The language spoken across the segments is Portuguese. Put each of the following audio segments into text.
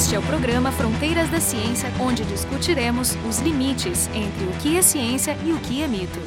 Este é o programa Fronteiras da Ciência, onde discutiremos os limites entre o que é ciência e o que é mito.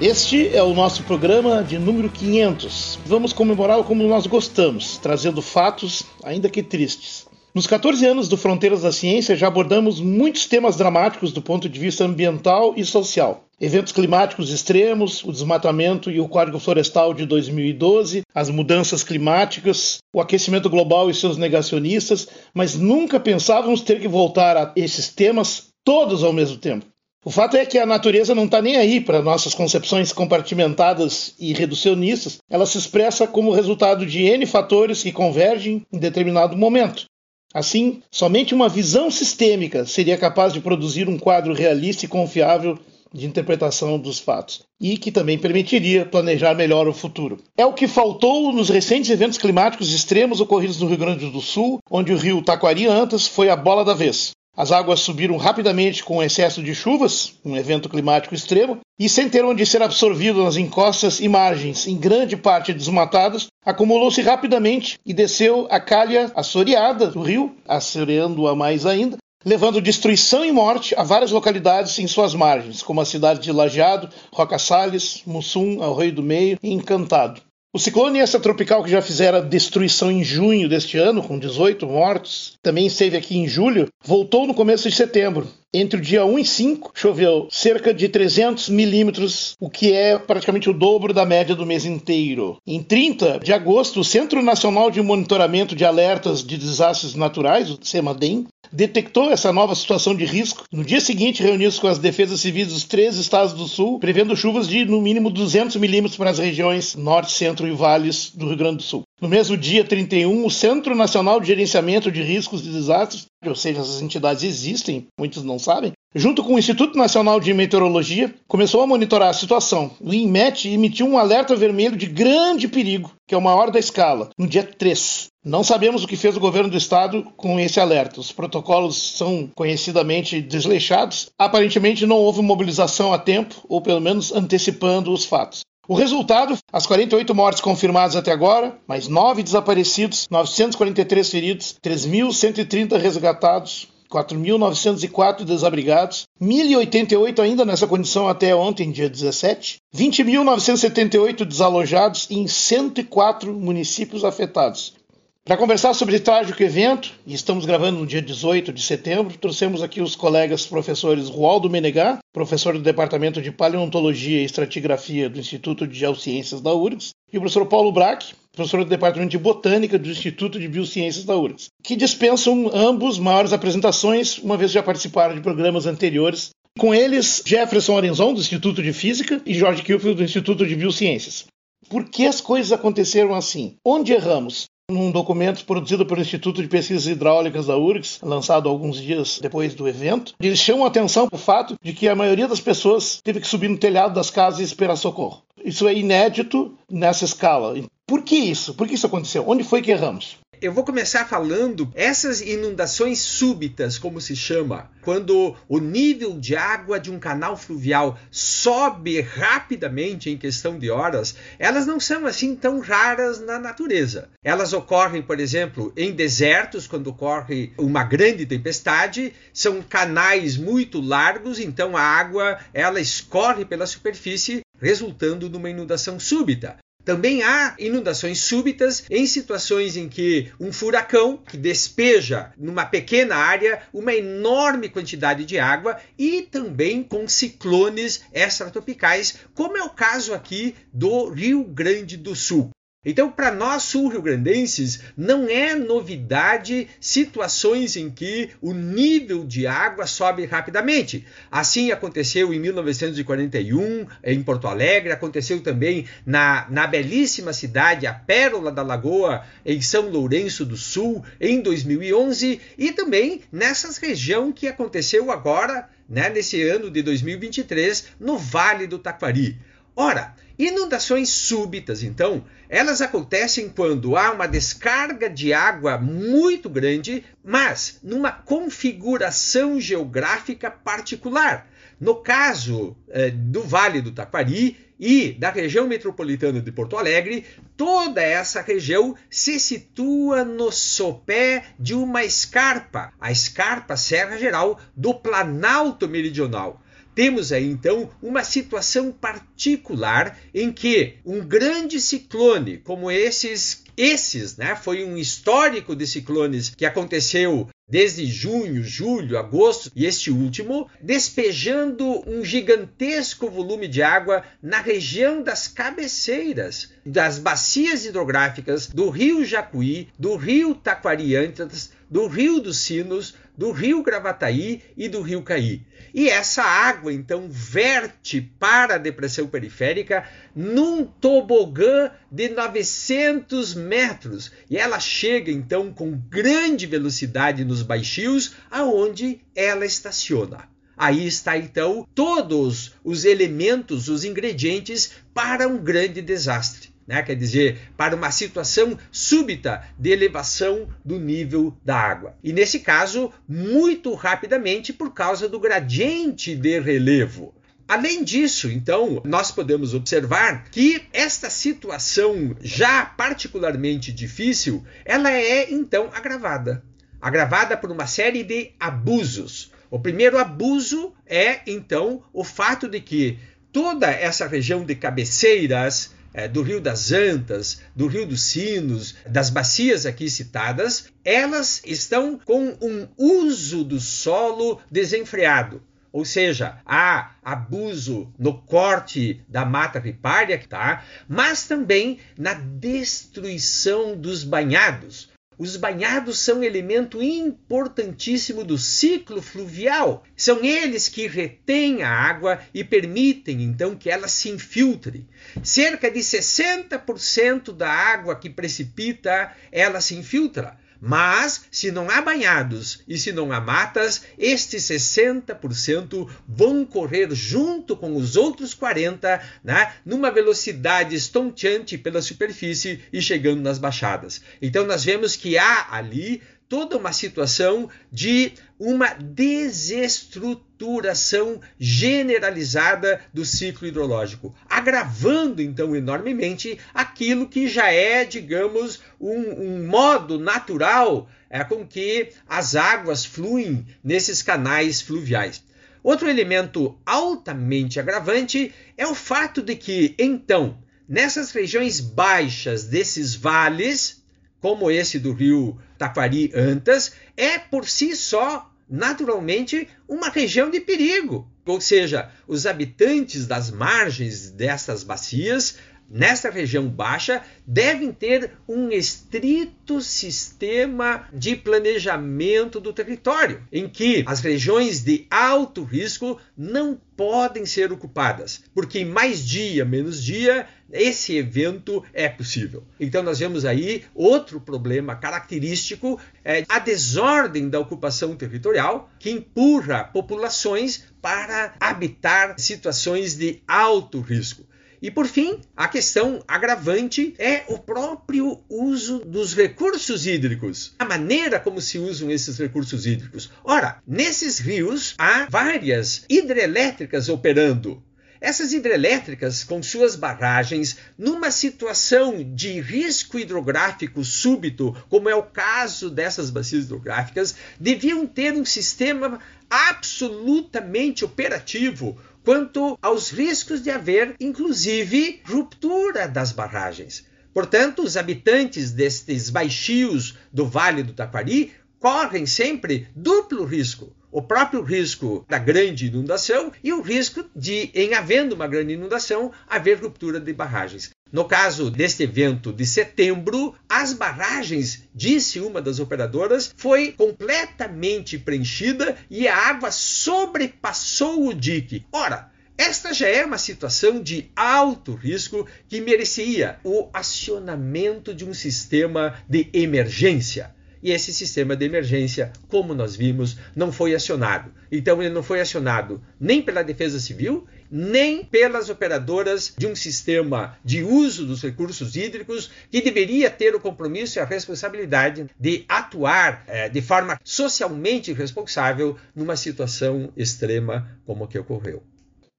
Este é o nosso programa de número 500. Vamos comemorá-lo como nós gostamos, trazendo fatos, ainda que tristes. Nos 14 anos do Fronteiras da Ciência já abordamos muitos temas dramáticos do ponto de vista ambiental e social. Eventos climáticos extremos, o desmatamento e o Código Florestal de 2012, as mudanças climáticas, o aquecimento global e seus negacionistas, mas nunca pensávamos ter que voltar a esses temas todos ao mesmo tempo. O fato é que a natureza não está nem aí para nossas concepções compartimentadas e reducionistas. Ela se expressa como resultado de N fatores que convergem em determinado momento. Assim, somente uma visão sistêmica seria capaz de produzir um quadro realista e confiável de interpretação dos fatos e que também permitiria planejar melhor o futuro. É o que faltou nos recentes eventos climáticos extremos ocorridos no Rio Grande do Sul, onde o rio Taquari antes foi a bola da vez. As águas subiram rapidamente com excesso de chuvas, um evento climático extremo, e sem ter onde ser absorvido nas encostas e margens, em grande parte desmatadas, acumulou-se rapidamente e desceu a calha assoreada do rio, assoreando-a mais ainda, levando destruição e morte a várias localidades em suas margens, como a cidade de Lajeado, Roca Salles, Mussum, Arroio do Meio e Encantado. O ciclone extratropical que já fizera destruição em junho deste ano, com 18 mortos, também esteve aqui em julho, voltou no começo de setembro. Entre o dia 1 e 5, choveu cerca de 300 milímetros, o que é praticamente o dobro da média do mês inteiro. Em 30 de agosto, o Centro Nacional de Monitoramento de Alertas de Desastres Naturais, o CEMADEM, detectou essa nova situação de risco. No dia seguinte, reuniu-se com as defesas civis dos três estados do sul, prevendo chuvas de no mínimo 200 milímetros para as regiões norte, centro e vales do Rio Grande do Sul. No mesmo dia 31, o Centro Nacional de Gerenciamento de Riscos de Desastres, ou seja, essas entidades existem, muitos não sabem, junto com o Instituto Nacional de Meteorologia, começou a monitorar a situação. O INMET emitiu um alerta vermelho de grande perigo, que é o maior da escala, no dia 3. Não sabemos o que fez o governo do estado com esse alerta. Os protocolos são conhecidamente desleixados. Aparentemente não houve mobilização a tempo, ou pelo menos antecipando os fatos. O resultado, as 48 mortes confirmadas até agora, mais 9 desaparecidos, 943 feridos, 3.130 resgatados, 4.904 desabrigados, 1.088 ainda nessa condição até ontem, dia 17, 20.978 desalojados em 104 municípios afetados. Para conversar sobre esse trágico evento, e estamos gravando no dia 18 de setembro, trouxemos aqui os colegas professores Rualdo Menegá, professor do Departamento de Paleontologia e Estratigrafia do Instituto de Geociências da URGS, e o professor Paulo Braque, professor do Departamento de Botânica do Instituto de Biociências da URGS, que dispensam ambos maiores apresentações, uma vez já participaram de programas anteriores. Com eles, Jefferson Arenzon, do Instituto de Física, e Jorge Kilfield, do Instituto de Biociências. Por que as coisas aconteceram assim? Onde erramos? Num documento produzido pelo Instituto de Pesquisas Hidráulicas da URGS, lançado alguns dias depois do evento, eles chamam atenção para o fato de que a maioria das pessoas teve que subir no telhado das casas e esperar socorro. Isso é inédito nessa escala. Por que isso? Por que isso aconteceu? Onde foi que erramos? Eu vou começar falando essas inundações súbitas, como se chama, quando o nível de água de um canal fluvial sobe rapidamente em questão de horas, elas não são assim tão raras na natureza. Elas ocorrem, por exemplo, em desertos, quando ocorre uma grande tempestade, são canais muito largos, então a água ela escorre pela superfície resultando numa inundação súbita. Também há inundações súbitas em situações em que um furacão que despeja numa pequena área uma enorme quantidade de água e também com ciclones extratropicais, como é o caso aqui do Rio Grande do Sul. Então, para nós sul-rio-grandenses, não é novidade situações em que o nível de água sobe rapidamente. Assim aconteceu em 1941 em Porto Alegre, aconteceu também na, na belíssima cidade, a Pérola da Lagoa, em São Lourenço do Sul, em 2011, e também nessa região que aconteceu agora, né, nesse ano de 2023, no Vale do Taquari. Ora, inundações súbitas, então, elas acontecem quando há uma descarga de água muito grande, mas numa configuração geográfica particular. No caso eh, do Vale do Taquari, e da região metropolitana de Porto Alegre, toda essa região se situa no sopé de uma escarpa, a escarpa Serra Geral do Planalto Meridional. Temos aí então uma situação particular em que um grande ciclone, como esses, esses, né, foi um histórico de ciclones que aconteceu desde junho, julho, agosto e este último, despejando um gigantesco volume de água na região das cabeceiras das bacias hidrográficas do rio Jacuí, do rio Taquariantas, do rio dos Sinos, do rio Gravataí e do rio Caí. E essa água então verte para a depressão periférica num tobogã de 900 metros e ela chega então com grande velocidade nos baixios aonde ela estaciona. Aí está então todos os elementos, os ingredientes para um grande desastre né? quer dizer, para uma situação súbita de elevação do nível da água. E nesse caso, muito rapidamente por causa do gradiente de relevo. Além disso, então, nós podemos observar que esta situação já particularmente difícil, ela é então agravada. Agravada por uma série de abusos. O primeiro abuso é então o fato de que toda essa região de cabeceiras, é, do Rio das Antas, do Rio dos Sinos, das bacias aqui citadas, elas estão com um uso do solo desenfreado. Ou seja, há abuso no corte da mata ripária, tá? mas também na destruição dos banhados. Os banhados são elemento importantíssimo do ciclo fluvial. São eles que retêm a água e permitem então que ela se infiltre. Cerca de 60% da água que precipita, ela se infiltra. Mas, se não há banhados e se não há matas, estes 60% vão correr junto com os outros 40%, né, numa velocidade estonteante pela superfície e chegando nas baixadas. Então, nós vemos que há ali toda uma situação de uma desestruturação generalizada do ciclo hidrológico, agravando então enormemente aquilo que já é, digamos, um, um modo natural é, com que as águas fluem nesses canais fluviais. Outro elemento altamente agravante é o fato de que, então, nessas regiões baixas desses vales, como esse do rio Taquari Antas, é por si só, naturalmente, uma região de perigo. Ou seja, os habitantes das margens dessas bacias nesta região baixa devem ter um estrito sistema de planejamento do território, em que as regiões de alto risco não podem ser ocupadas, porque mais dia, menos dia, esse evento é possível. Então nós vemos aí outro problema característico, é a desordem da ocupação territorial, que empurra populações para habitar situações de alto risco. E por fim, a questão agravante é o próprio uso dos recursos hídricos, a maneira como se usam esses recursos hídricos. Ora, nesses rios há várias hidrelétricas operando. Essas hidrelétricas, com suas barragens, numa situação de risco hidrográfico súbito, como é o caso dessas bacias hidrográficas, deviam ter um sistema absolutamente operativo quanto aos riscos de haver, inclusive, ruptura das barragens. Portanto, os habitantes destes baixios do Vale do Taquari correm sempre duplo risco. O próprio risco da grande inundação e o risco de, em havendo uma grande inundação, haver ruptura de barragens. No caso deste evento de setembro, as barragens, disse uma das operadoras, foi completamente preenchida e a água sobrepassou o dique. Ora, esta já é uma situação de alto risco que merecia o acionamento de um sistema de emergência. E esse sistema de emergência, como nós vimos, não foi acionado. Então, ele não foi acionado nem pela Defesa Civil, nem pelas operadoras de um sistema de uso dos recursos hídricos que deveria ter o compromisso e a responsabilidade de atuar é, de forma socialmente responsável numa situação extrema como a que ocorreu.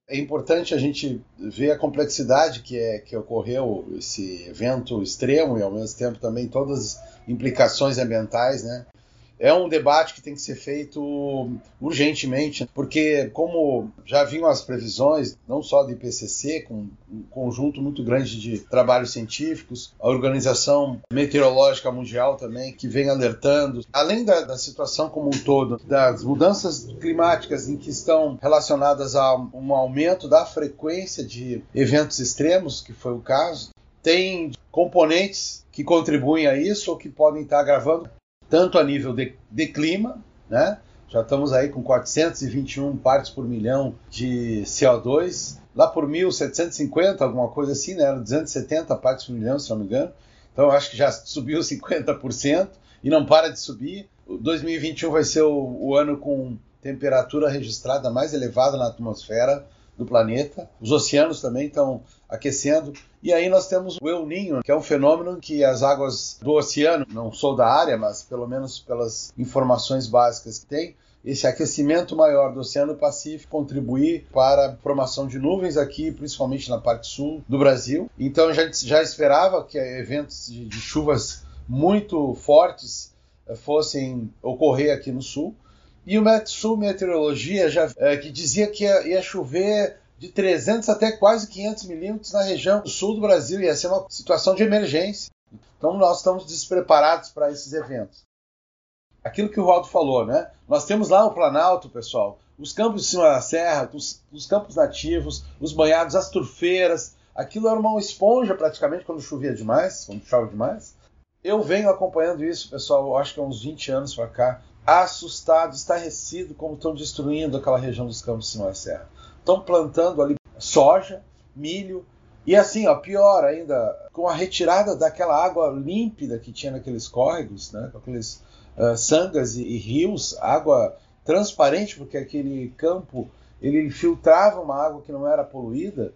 é importante a gente ver a complexidade que, é, que ocorreu esse evento extremo e ao mesmo tempo também todas as implicações ambientais, né? É um debate que tem que ser feito urgentemente, porque como já vinham as previsões, não só do IPCC, com um conjunto muito grande de trabalhos científicos, a Organização Meteorológica Mundial também, que vem alertando, além da, da situação como um todo, das mudanças climáticas em que estão relacionadas a um aumento da frequência de eventos extremos, que foi o caso, tem componentes que contribuem a isso ou que podem estar agravando tanto a nível de, de clima, né? Já estamos aí com 421 partes por milhão de CO2. Lá por 1750, alguma coisa assim, né? Era 270 partes por milhão, se não me engano. Então acho que já subiu 50% e não para de subir. O 2021 vai ser o, o ano com temperatura registrada mais elevada na atmosfera do planeta. Os oceanos também estão aquecendo. E aí nós temos o El Ninho, que é um fenômeno que as águas do oceano, não sou da área, mas pelo menos pelas informações básicas que tem, esse aquecimento maior do Oceano Pacífico contribuir para a formação de nuvens aqui, principalmente na parte sul do Brasil. Então a gente já esperava que eventos de, de chuvas muito fortes eh, fossem ocorrer aqui no sul. E o Metsul Meteorologia já é, que dizia que ia, ia chover de 300 até quase 500 milímetros na região sul do Brasil. Ia ser uma situação de emergência. Então nós estamos despreparados para esses eventos. Aquilo que o Waldo falou, né? Nós temos lá o Planalto, pessoal, os campos de cima da serra, os, os campos nativos, os banhados, as turfeiras. Aquilo era uma esponja praticamente quando chovia demais, quando chove demais. Eu venho acompanhando isso, pessoal, acho que há uns 20 anos para cá, assustado, estarrecido como estão destruindo aquela região dos campos de da serra. Estão plantando ali soja, milho, e assim, ó, pior ainda, com a retirada daquela água límpida que tinha naqueles córregos, né, com aqueles uh, sangas e, e, rios, água transparente, porque aquele campo ele filtrava uma água que não era poluída,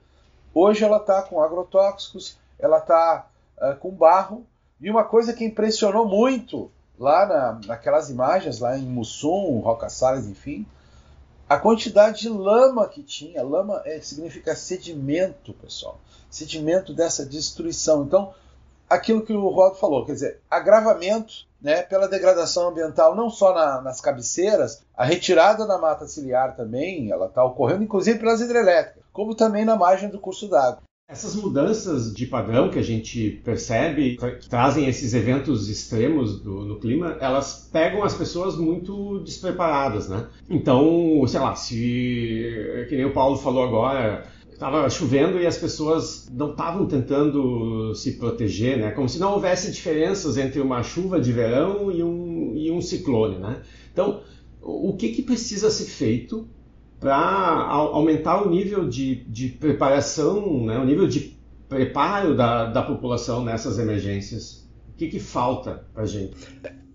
hoje ela está com agrotóxicos, ela está uh, com barro, e uma coisa que impressionou muito lá na, naquelas imagens, lá em Mussum, Roca Salles, enfim, a quantidade de lama que tinha. Lama é, significa sedimento, pessoal. Sedimento dessa destruição. Então, aquilo que o Rodo falou, quer dizer, agravamento né, pela degradação ambiental, não só na, nas cabeceiras, a retirada da mata ciliar também, ela está ocorrendo, inclusive pelas hidrelétricas, como também na margem do curso d'água. Essas mudanças de padrão que a gente percebe, que trazem esses eventos extremos do, no clima, elas pegam as pessoas muito despreparadas, né? Então, sei lá, se, que nem o Paulo falou agora, estava chovendo e as pessoas não estavam tentando se proteger, né? Como se não houvesse diferenças entre uma chuva de verão e um, e um ciclone, né? Então, o que, que precisa ser feito para aumentar o nível de, de preparação, né, o nível de preparo da, da população nessas emergências? O que, que falta para a gente?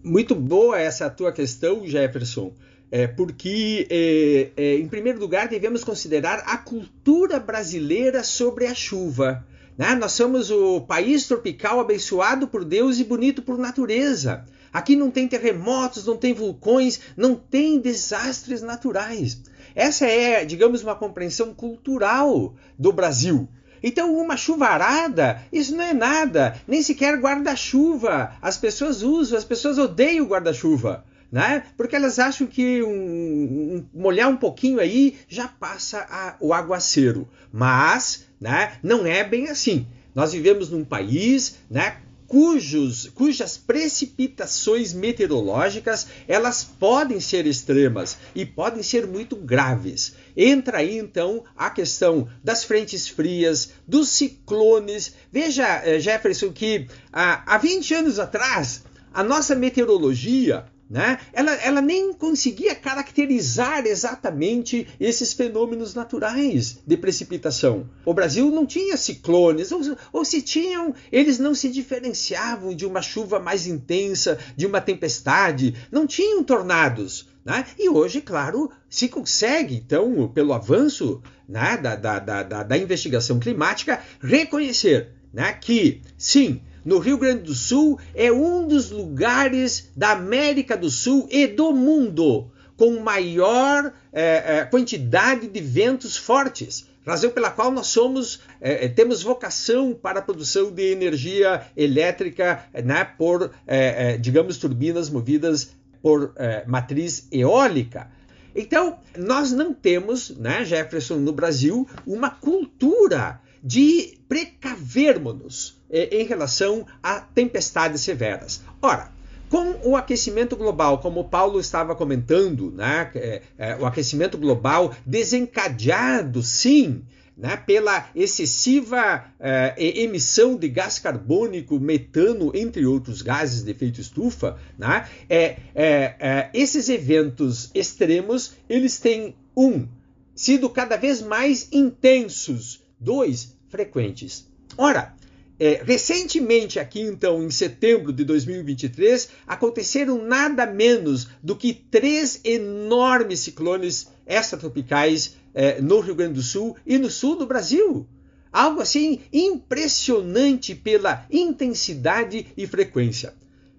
Muito boa essa tua questão, Jefferson. É, porque, é, é, em primeiro lugar, devemos considerar a cultura brasileira sobre a chuva. Né? Nós somos o país tropical abençoado por Deus e bonito por natureza. Aqui não tem terremotos, não tem vulcões, não tem desastres naturais. Essa é, digamos, uma compreensão cultural do Brasil. Então, uma chuvarada, isso não é nada, nem sequer guarda-chuva. As pessoas usam, as pessoas odeiam guarda-chuva. Né? Porque elas acham que um, um, molhar um pouquinho aí já passa a, o aguaceiro. Mas né, não é bem assim. Nós vivemos num país né, cujos, cujas precipitações meteorológicas elas podem ser extremas e podem ser muito graves. Entra aí então a questão das frentes frias, dos ciclones. Veja, eh, Jefferson, que ah, há 20 anos atrás a nossa meteorologia né? Ela, ela nem conseguia caracterizar exatamente esses fenômenos naturais de precipitação. O Brasil não tinha ciclones, ou, ou se tinham, eles não se diferenciavam de uma chuva mais intensa, de uma tempestade, não tinham tornados. Né? E hoje, claro, se consegue, então, pelo avanço né, da, da, da, da investigação climática, reconhecer né, que, sim, no Rio Grande do Sul é um dos lugares da América do Sul e do mundo com maior é, é, quantidade de ventos fortes razão pela qual nós somos é, temos vocação para a produção de energia elétrica né, por, digamos, turbinas movidas por matriz eólica. Então, nós não temos, né, Jefferson, no Brasil, uma cultura de precavermos em relação a tempestades severas. Ora, com o aquecimento global, como o Paulo estava comentando, né, é, é, o aquecimento global desencadeado, sim, né, pela excessiva é, emissão de gás carbônico, metano, entre outros gases de efeito estufa, né, é, é, é, esses eventos extremos eles têm um sido cada vez mais intensos, dois frequentes. Ora, é, recentemente, aqui então, em setembro de 2023, aconteceram nada menos do que três enormes ciclones extratropicais é, no Rio Grande do Sul e no sul do Brasil. Algo assim impressionante pela intensidade e frequência.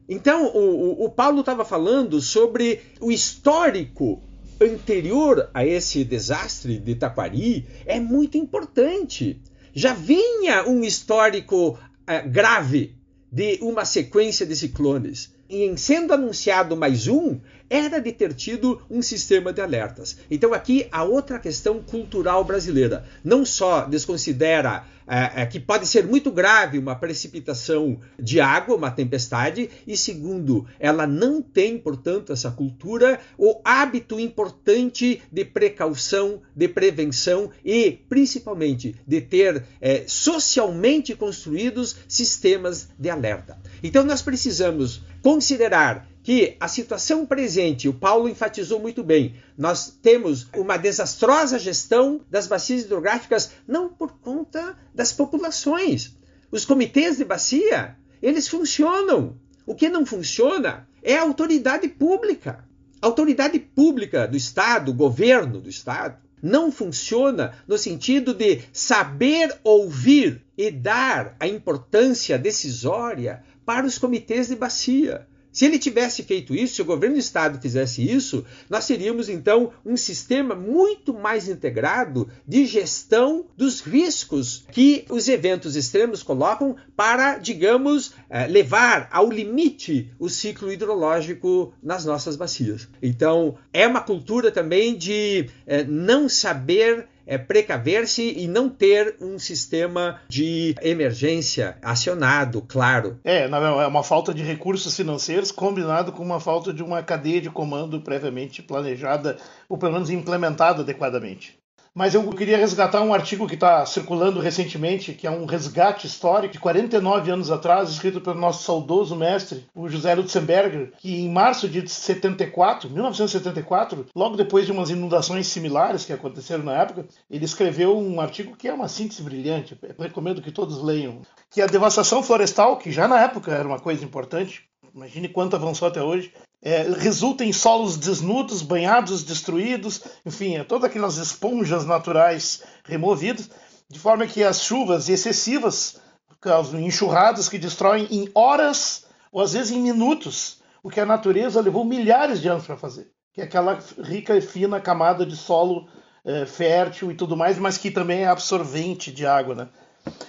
Então, o, o Paulo estava falando sobre o histórico anterior a esse desastre de Taquari, é muito importante já vinha um histórico uh, grave de uma sequência de ciclones. E em sendo anunciado mais um, era de ter tido um sistema de alertas. Então, aqui a outra questão cultural brasileira. Não só desconsidera é, é, que pode ser muito grave uma precipitação de água, uma tempestade, e segundo, ela não tem, portanto, essa cultura, o hábito importante de precaução, de prevenção e, principalmente, de ter é, socialmente construídos sistemas de alerta. Então, nós precisamos considerar que a situação presente, o Paulo enfatizou muito bem, nós temos uma desastrosa gestão das bacias hidrográficas não por conta das populações. Os comitês de bacia, eles funcionam. O que não funciona é a autoridade pública. A autoridade pública do Estado, governo do Estado, não funciona no sentido de saber ouvir e dar a importância decisória para os comitês de bacia. Se ele tivesse feito isso, se o governo do estado fizesse isso, nós teríamos então um sistema muito mais integrado de gestão dos riscos que os eventos extremos colocam para, digamos, eh, levar ao limite o ciclo hidrológico nas nossas bacias. Então, é uma cultura também de eh, não saber é precaver-se e não ter um sistema de emergência acionado, claro. É, é uma falta de recursos financeiros combinado com uma falta de uma cadeia de comando previamente planejada ou pelo menos implementada adequadamente. Mas eu queria resgatar um artigo que está circulando recentemente, que é um resgate histórico de 49 anos atrás, escrito pelo nosso saudoso mestre, o José Lutzenberger, que em março de 74, 1974, logo depois de umas inundações similares que aconteceram na época, ele escreveu um artigo que é uma síntese brilhante, recomendo que todos leiam, que a devastação florestal, que já na época era uma coisa importante, imagine quanto avançou até hoje, é, resulta em solos desnudos, banhados, destruídos, enfim, é todas aquelas esponjas naturais removidas, de forma que as chuvas excessivas causam enxurradas que destroem em horas ou às vezes em minutos o que a natureza levou milhares de anos para fazer, que é aquela rica e fina camada de solo é, fértil e tudo mais, mas que também é absorvente de água, né?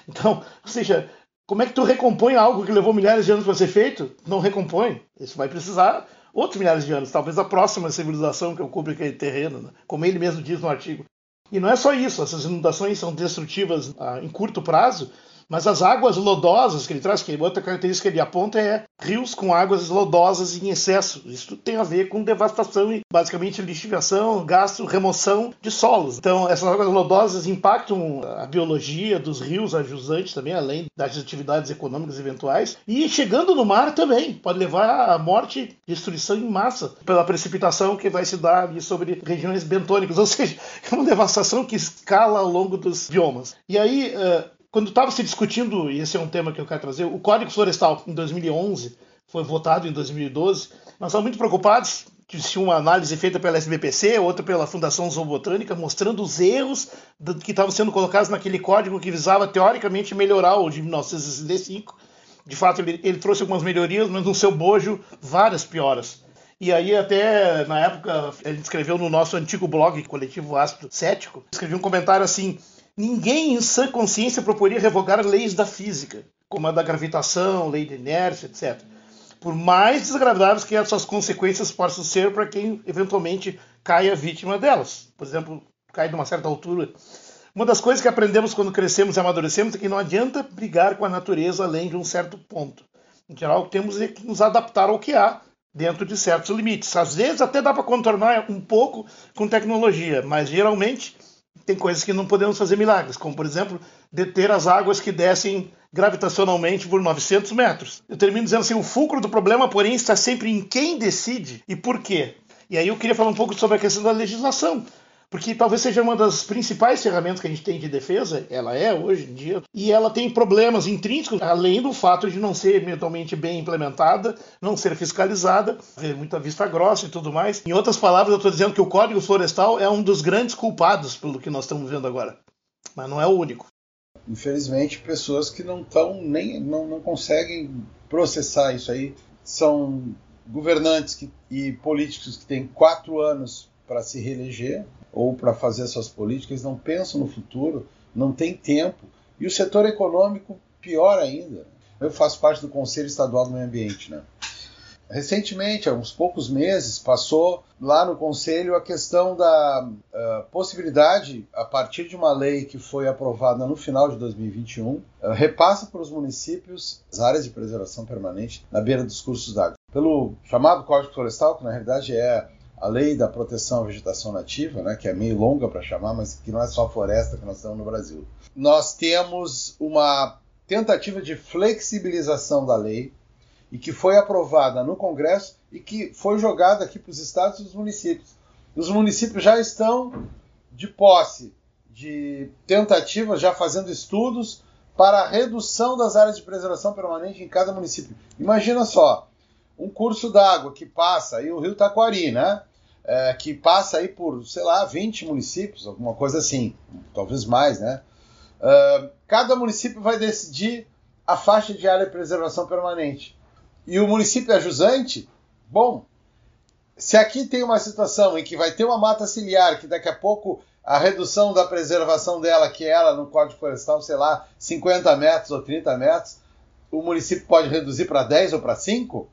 Então, ou seja, como é que tu recompõe algo que levou milhares de anos para ser feito? Não recompõe. Isso vai precisar outros milhares de anos, talvez a próxima civilização que ocupe aquele terreno, né? como ele mesmo diz no artigo. E não é só isso, essas inundações são destrutivas ah, em curto prazo, mas as águas lodosas que ele traz, que outra característica que ele aponta é rios com águas lodosas em excesso. Isso tem a ver com devastação e basicamente lixiviação, gasto, remoção de solos. Então, essas águas lodosas impactam a biologia dos rios ajusantes também, além das atividades econômicas eventuais. E chegando no mar também, pode levar à morte, destruição em massa pela precipitação que vai se dar sobre regiões bentônicas. Ou seja, é uma devastação que escala ao longo dos biomas. E aí, quando estava se discutindo, e esse é um tema que eu quero trazer, o Código Florestal em 2011 foi votado em 2012, nós estávamos muito preocupados que tinha uma análise feita pela SBPC, outra pela Fundação Zoobotânica, mostrando os erros que estavam sendo colocados naquele código que visava teoricamente melhorar o de 1965. De fato, ele, ele trouxe algumas melhorias, mas no seu bojo, várias pioras. E aí até na época ele escreveu no nosso antigo blog coletivo Ácido Cético, escreveu um comentário assim: ninguém em sã consciência proporia revogar leis da física, como a da gravitação, lei de inércia, etc. Por mais desagradáveis que essas consequências possam ser para quem eventualmente caia vítima delas. Por exemplo, cai de uma certa altura. Uma das coisas que aprendemos quando crescemos e amadurecemos é que não adianta brigar com a natureza além de um certo ponto. Em geral, temos que nos adaptar ao que há dentro de certos limites. Às vezes até dá para contornar um pouco com tecnologia, mas geralmente tem coisas que não podemos fazer milagres, como por exemplo deter as águas que descem gravitacionalmente por 900 metros. Eu termino dizendo assim, o fulcro do problema, porém, está sempre em quem decide e por quê. E aí eu queria falar um pouco sobre a questão da legislação porque talvez seja uma das principais ferramentas que a gente tem de defesa, ela é hoje em dia, e ela tem problemas intrínsecos, além do fato de não ser eventualmente bem implementada, não ser fiscalizada, ter muita vista grossa e tudo mais. Em outras palavras, eu estou dizendo que o Código Florestal é um dos grandes culpados pelo que nós estamos vendo agora, mas não é o único. Infelizmente, pessoas que não estão nem não, não conseguem processar isso aí são governantes que, e políticos que têm quatro anos para se reeleger, ou para fazer suas políticas, não pensam no futuro, não tem tempo. E o setor econômico, pior ainda. Eu faço parte do Conselho Estadual do Meio Ambiente. Né? Recentemente, há uns poucos meses, passou lá no Conselho a questão da uh, possibilidade, a partir de uma lei que foi aprovada no final de 2021, uh, repassa para os municípios as áreas de preservação permanente na beira dos cursos d'água. Pelo chamado Código Florestal, que na realidade é a lei da proteção à vegetação nativa, né, que é meio longa para chamar, mas que não é só floresta que nós temos no Brasil. Nós temos uma tentativa de flexibilização da lei e que foi aprovada no Congresso e que foi jogada aqui para os estados e os municípios. Os municípios já estão de posse de tentativas, já fazendo estudos para a redução das áreas de preservação permanente em cada município. Imagina só, um curso d'água que passa aí o Rio Taquari, né? é, que passa aí por, sei lá, 20 municípios, alguma coisa assim, talvez mais, né? Uh, cada município vai decidir a faixa de área de preservação permanente. E o município é jusante, bom, se aqui tem uma situação em que vai ter uma mata ciliar, que daqui a pouco a redução da preservação dela, que é ela no Código Florestal, sei lá, 50 metros ou 30 metros, o município pode reduzir para 10 ou para 5,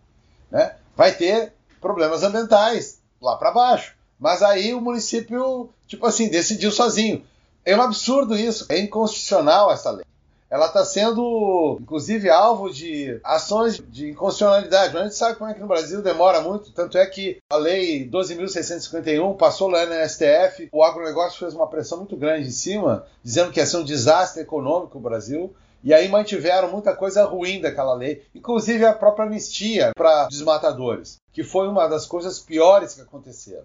né? vai ter problemas ambientais, lá para baixo. Mas aí o município, tipo assim, decidiu sozinho. É um absurdo isso, é inconstitucional essa lei. Ela está sendo, inclusive, alvo de ações de inconstitucionalidade. Mas a gente sabe como é que no Brasil demora muito. Tanto é que a lei 12.651 passou lá no STF. O agronegócio fez uma pressão muito grande em cima, dizendo que ia ser um desastre econômico o Brasil. E aí mantiveram muita coisa ruim daquela lei, inclusive a própria anistia para desmatadores, que foi uma das coisas piores que aconteceram.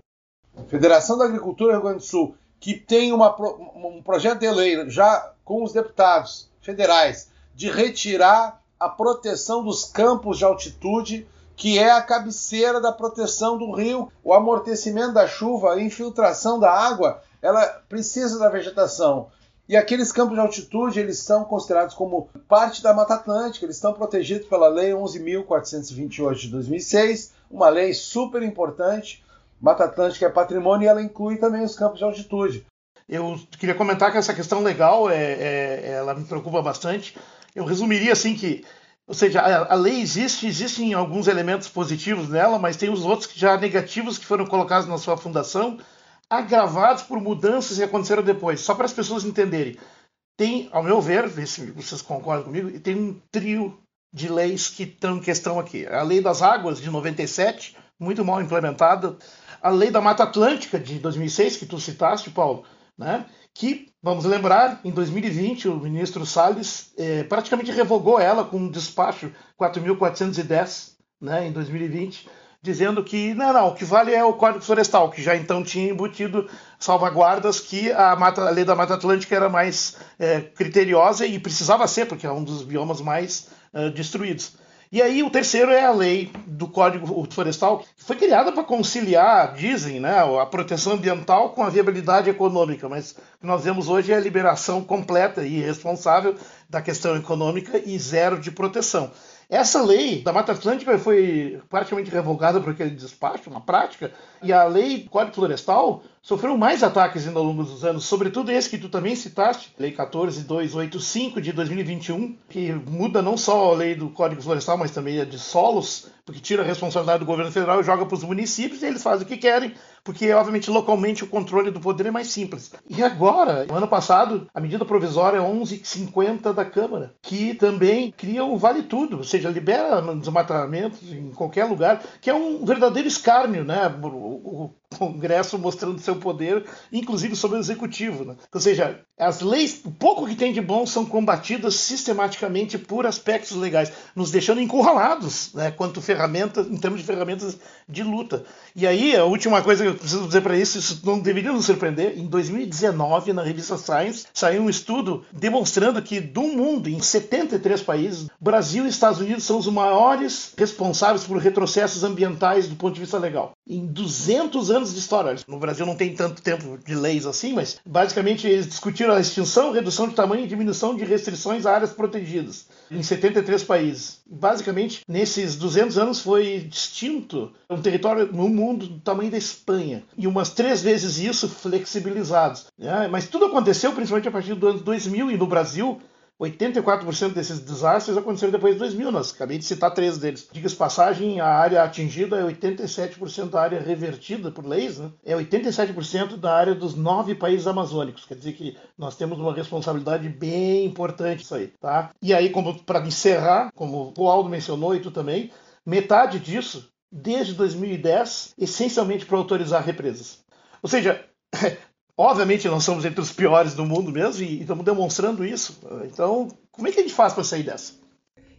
Federação da Agricultura do Rio Grande do Sul, que tem uma, um projeto de lei já com os deputados federais de retirar a proteção dos campos de altitude, que é a cabeceira da proteção do rio, o amortecimento da chuva, a infiltração da água, ela precisa da vegetação. E aqueles campos de altitude, eles são considerados como parte da Mata Atlântica, eles estão protegidos pela Lei 11.428 de 2006, uma lei super importante. Mata Atlântica é patrimônio e ela inclui também os campos de altitude. Eu queria comentar que essa questão legal, é, é, ela me preocupa bastante. Eu resumiria assim que, ou seja, a, a lei existe, existem alguns elementos positivos nela, mas tem os outros já negativos que foram colocados na sua fundação agravados por mudanças que aconteceram depois. Só para as pessoas entenderem. Tem, ao meu ver, ver se vocês concordam comigo, tem um trio de leis que estão em questão aqui. A Lei das Águas, de 97, muito mal implementada. A Lei da Mata Atlântica, de 2006, que tu citaste, Paulo, né? que, vamos lembrar, em 2020, o ministro Salles eh, praticamente revogou ela com um despacho 4.410, né, em 2020, dizendo que não, não, o que vale é o Código Florestal, que já então tinha embutido salvaguardas que a, mata, a lei da Mata Atlântica era mais é, criteriosa e precisava ser, porque é um dos biomas mais é, destruídos. E aí o terceiro é a lei do Código Florestal, que foi criada para conciliar, dizem, né, a proteção ambiental com a viabilidade econômica, mas o que nós vemos hoje é a liberação completa e responsável da questão econômica e zero de proteção. Essa lei da Mata Atlântica foi praticamente revogada por aquele despacho, na prática, e a lei do Código Florestal sofreu mais ataques ainda ao longo dos anos, sobretudo esse que tu também citaste, Lei 14285 de 2021, que muda não só a lei do Código Florestal, mas também a de solos, porque tira a responsabilidade do governo federal e joga para os municípios e eles fazem o que querem, porque obviamente localmente o controle do poder é mais simples. E agora, no ano passado, a medida provisória 1150 da Câmara, que também cria o Vale Tudo, ou seja, libera desmatamentos em qualquer lugar, que é um verdadeiro escárnio, né? O, Congresso mostrando seu poder, inclusive sobre o Executivo. Né? Ou seja, as leis, o pouco que tem de bom, são combatidas sistematicamente por aspectos legais, nos deixando encurralados né, quanto ferramentas, em termos de ferramentas de luta. E aí, a última coisa que eu preciso dizer para isso, isso não deveria nos surpreender, em 2019, na revista Science, saiu um estudo demonstrando que do mundo, em 73 países, Brasil e Estados Unidos são os maiores responsáveis por retrocessos ambientais do ponto de vista legal. Em 200 anos de história. No Brasil não tem tanto tempo de leis assim, mas basicamente eles discutiram a extinção, redução de tamanho e diminuição de restrições a áreas protegidas em 73 países. Basicamente, nesses 200 anos foi extinto um território no mundo do tamanho da Espanha. E umas três vezes isso flexibilizados. Né? Mas tudo aconteceu principalmente a partir do ano 2000 e no Brasil 84% desses desastres aconteceram depois de 2000, nós acabei de citar três deles. Diga-se passagem, a área atingida é 87% da área revertida por leis, né? é 87% da área dos nove países amazônicos. Quer dizer que nós temos uma responsabilidade bem importante isso aí, tá? E aí, como para encerrar, como o Aldo mencionou e tu também, metade disso, desde 2010, essencialmente para autorizar represas. Ou seja, Obviamente não somos entre os piores do mundo mesmo e estamos demonstrando isso. Então, como é que a gente faz para sair dessa?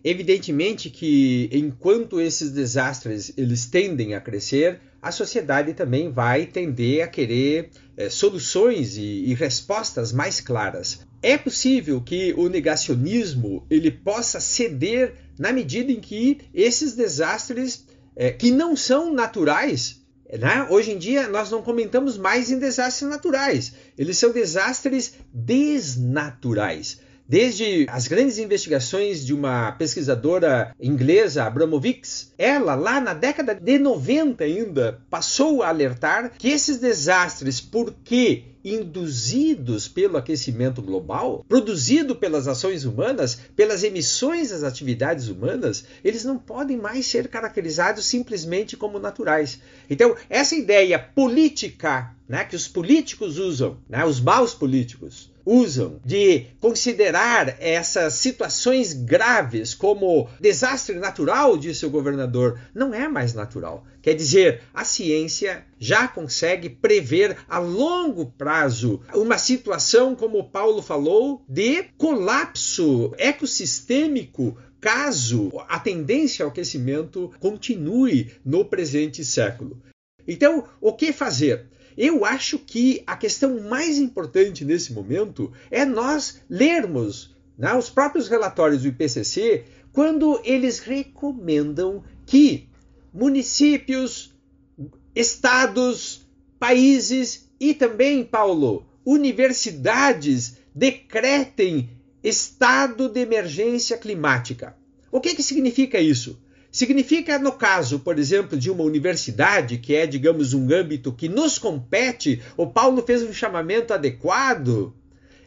Evidentemente que enquanto esses desastres eles tendem a crescer, a sociedade também vai tender a querer é, soluções e, e respostas mais claras. É possível que o negacionismo ele possa ceder na medida em que esses desastres é, que não são naturais né? Hoje em dia, nós não comentamos mais em desastres naturais, eles são desastres desnaturais. Desde as grandes investigações de uma pesquisadora inglesa, Abramovics, ela lá na década de 90 ainda passou a alertar que esses desastres, porque induzidos pelo aquecimento global, produzido pelas ações humanas, pelas emissões das atividades humanas, eles não podem mais ser caracterizados simplesmente como naturais. Então, essa ideia política né, que os políticos usam, né, os maus políticos, usam de considerar essas situações graves como desastre natural, disse o governador, não é mais natural. Quer dizer, a ciência já consegue prever a longo prazo uma situação, como Paulo falou, de colapso ecossistêmico caso a tendência ao aquecimento continue no presente século. Então, o que fazer? Eu acho que a questão mais importante nesse momento é nós lermos né, os próprios relatórios do IPCC quando eles recomendam que municípios, estados, países e também, Paulo, universidades decretem estado de emergência climática. O que, que significa isso? Significa, no caso, por exemplo, de uma universidade, que é, digamos, um âmbito que nos compete, o Paulo fez um chamamento adequado,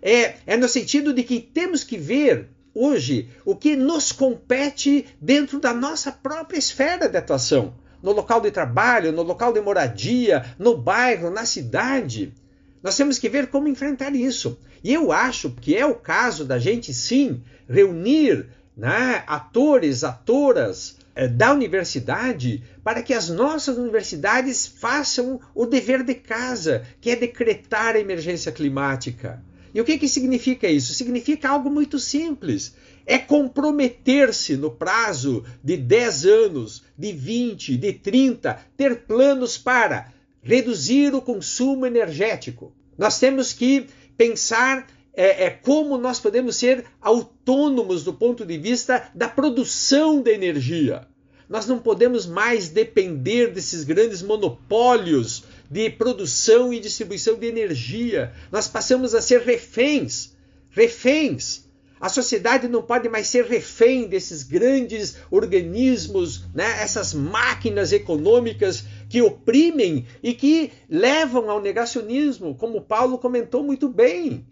é, é no sentido de que temos que ver hoje o que nos compete dentro da nossa própria esfera de atuação, no local de trabalho, no local de moradia, no bairro, na cidade. Nós temos que ver como enfrentar isso. E eu acho que é o caso da gente sim reunir né, atores, atoras, da universidade para que as nossas universidades façam o dever de casa, que é decretar a emergência climática. E o que, que significa isso? Significa algo muito simples. É comprometer-se no prazo de 10 anos, de 20, de 30, ter planos para reduzir o consumo energético. Nós temos que pensar é, é, como nós podemos ser autônomos do ponto de vista da produção de energia. Nós não podemos mais depender desses grandes monopólios de produção e distribuição de energia. Nós passamos a ser reféns, reféns A sociedade não pode mais ser refém desses grandes organismos, né? essas máquinas econômicas que oprimem e que levam ao negacionismo, como Paulo comentou muito bem.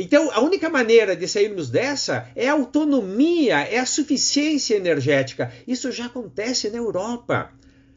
Então, a única maneira de sairmos dessa é a autonomia, é a suficiência energética. Isso já acontece na Europa.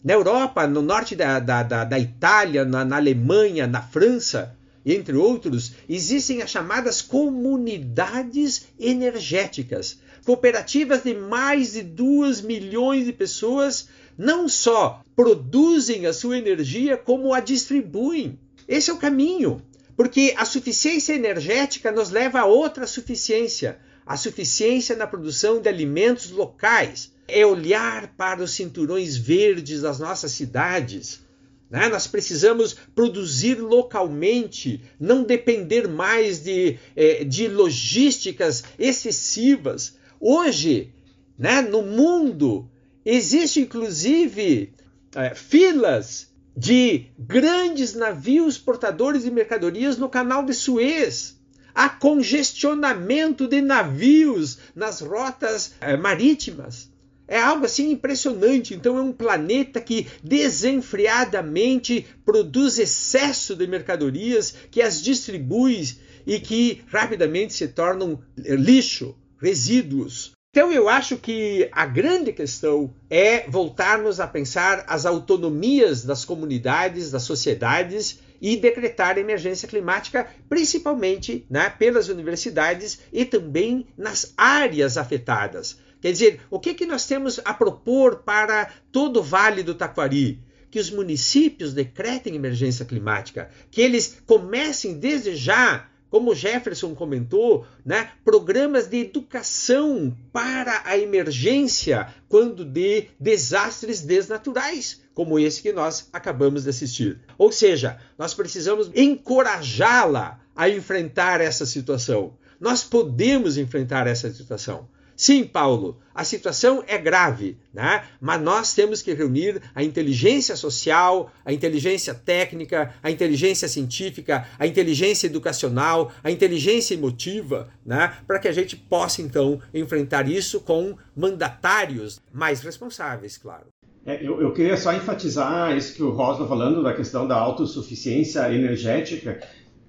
Na Europa, no norte da, da, da, da Itália, na, na Alemanha, na França, entre outros, existem as chamadas comunidades energéticas, cooperativas de mais de 2 milhões de pessoas não só produzem a sua energia, como a distribuem. Esse é o caminho, porque a suficiência energética nos leva a outra suficiência, a suficiência na produção de alimentos locais. É olhar para os cinturões verdes das nossas cidades né? Nós precisamos produzir localmente, não depender mais de, eh, de logísticas excessivas. Hoje, né, no mundo, existe inclusive eh, filas de grandes navios portadores de mercadorias no canal de Suez. Há congestionamento de navios nas rotas eh, marítimas. É algo assim impressionante. Então é um planeta que desenfreadamente produz excesso de mercadorias, que as distribui e que rapidamente se tornam lixo, resíduos. Então eu acho que a grande questão é voltarmos a pensar as autonomias das comunidades, das sociedades e decretar emergência climática, principalmente né, pelas universidades e também nas áreas afetadas. Quer dizer, o que, que nós temos a propor para todo o Vale do Taquari? Que os municípios decretem emergência climática, que eles comecem desde já como Jefferson comentou, né, programas de educação para a emergência quando de desastres desnaturais, como esse que nós acabamos de assistir. Ou seja, nós precisamos encorajá-la a enfrentar essa situação. Nós podemos enfrentar essa situação. Sim, Paulo, a situação é grave, né? mas nós temos que reunir a inteligência social, a inteligência técnica, a inteligência científica, a inteligência educacional, a inteligência emotiva, né? para que a gente possa então enfrentar isso com mandatários mais responsáveis, claro. É, eu, eu, queria só enfatizar isso que o Rosa está falando da questão da autossuficiência energética,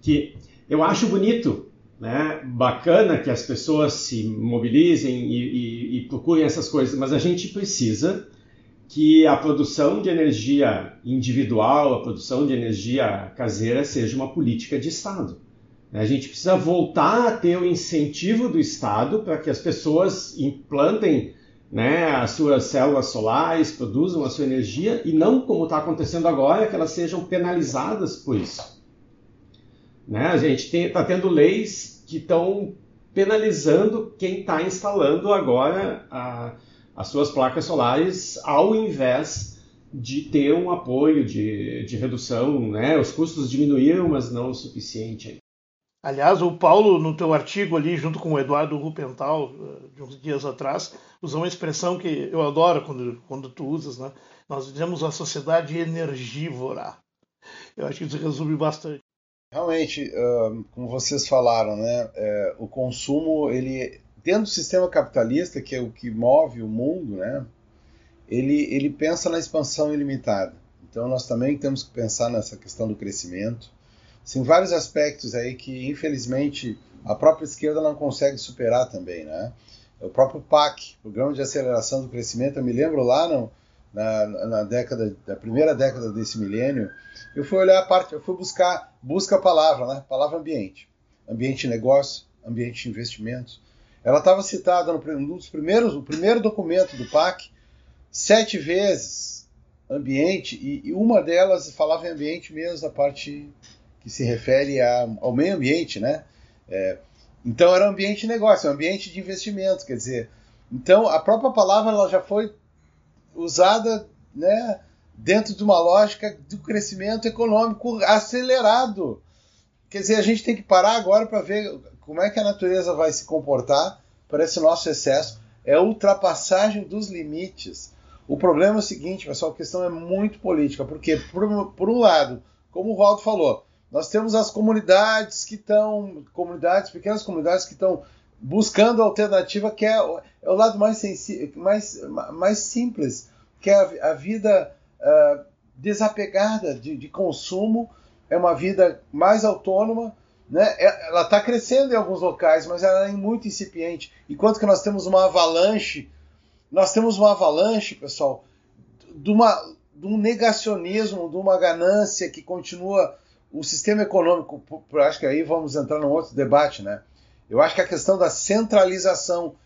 que eu acho bonito né? Bacana que as pessoas se mobilizem e, e, e procurem essas coisas, mas a gente precisa que a produção de energia individual, a produção de energia caseira seja uma política de Estado. A gente precisa voltar a ter o incentivo do Estado para que as pessoas implantem né, as suas células solares, produzam a sua energia e não como está acontecendo agora, que elas sejam penalizadas por isso. Né? A gente está tendo leis que estão penalizando quem está instalando agora a, as suas placas solares, ao invés de ter um apoio de, de redução, né? Os custos diminuíram, mas não o suficiente. Aliás, o Paulo, no teu artigo ali, junto com o Eduardo Rupental, eh, de uns dias atrás, usou uma expressão que eu adoro quando, quando tu usas, né? Nós dizemos a sociedade energivora. Eu acho que isso resume bastante. Realmente, como vocês falaram, né, é, o consumo, ele dentro do sistema capitalista, que é o que move o mundo, né, ele, ele pensa na expansão ilimitada. Então nós também temos que pensar nessa questão do crescimento. Tem vários aspectos aí que, infelizmente, a própria esquerda não consegue superar também, né? O próprio PAC, Programa de Aceleração do Crescimento, eu me lembro lá no, na, na década, da primeira década desse milênio, eu fui olhar a parte, eu fui buscar, busca a palavra, né? Palavra ambiente. Ambiente de negócio, ambiente de investimentos. Ela estava citada no um dos primeiros, o primeiro documento do PAC, sete vezes ambiente, e, e uma delas falava em ambiente mesmo, a parte que se refere a, ao meio ambiente, né? É, então era ambiente de negócio, ambiente de investimento, quer dizer. Então a própria palavra ela já foi usada, né? dentro de uma lógica do crescimento econômico acelerado. Quer dizer, a gente tem que parar agora para ver como é que a natureza vai se comportar para esse nosso excesso. É ultrapassagem dos limites. O problema é o seguinte, pessoal, a questão é muito política, porque, por, por um lado, como o Waldo falou, nós temos as comunidades que estão, comunidades, pequenas comunidades que estão buscando a alternativa que é, é o lado mais, mais, mais simples, que é a, a vida uh, desapegada de, de, consumo, é uma vida mais autônoma. Né? É, ela está crescendo em alguns locais, mas ela é muito incipiente. Enquanto que nós temos uma avalanche, nós temos uma avalanche, pessoal, de, uma, de um negacionismo, de uma ganância que continua o sistema econômico. Acho que aí vamos entrar num outro debate, né? Eu acho que a questão da centralização,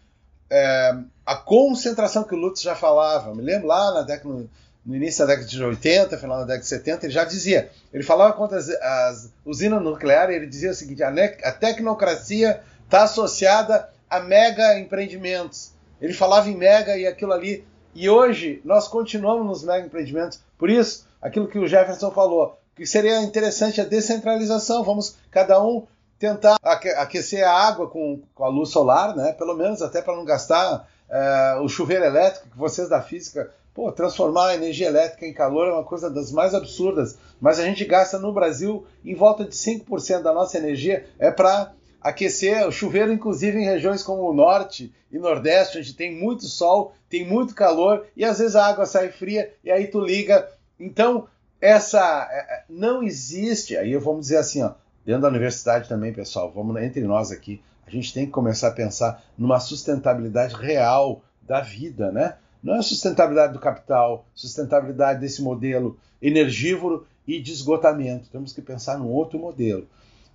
é, a concentração que o Lutz já falava, me lembro lá na década, no início da década de 80, final da década de 70, ele já dizia, ele falava contra as, as usinas nucleares, ele dizia o seguinte, a, ne, a tecnocracia está associada a mega empreendimentos. Ele falava em mega e aquilo ali, e hoje nós continuamos nos mega empreendimentos. Por isso, aquilo que o Jefferson falou, que seria interessante a descentralização, vamos cada um tentar aquecer a água com, com a luz solar, né? Pelo menos até para não gastar é, o chuveiro elétrico, que vocês da física, pô, transformar a energia elétrica em calor é uma coisa das mais absurdas. Mas a gente gasta no Brasil em volta de 5% da nossa energia é para aquecer o chuveiro, inclusive em regiões como o norte e nordeste, onde tem muito sol, tem muito calor e às vezes a água sai fria e aí tu liga. Então, essa é, é, não existe, aí vamos dizer assim, ó, dentro da universidade também, pessoal, vamos entre nós aqui, a gente tem que começar a pensar numa sustentabilidade real da vida, né? Não é sustentabilidade do capital, sustentabilidade desse modelo energívoro e de esgotamento. Temos que pensar num outro modelo.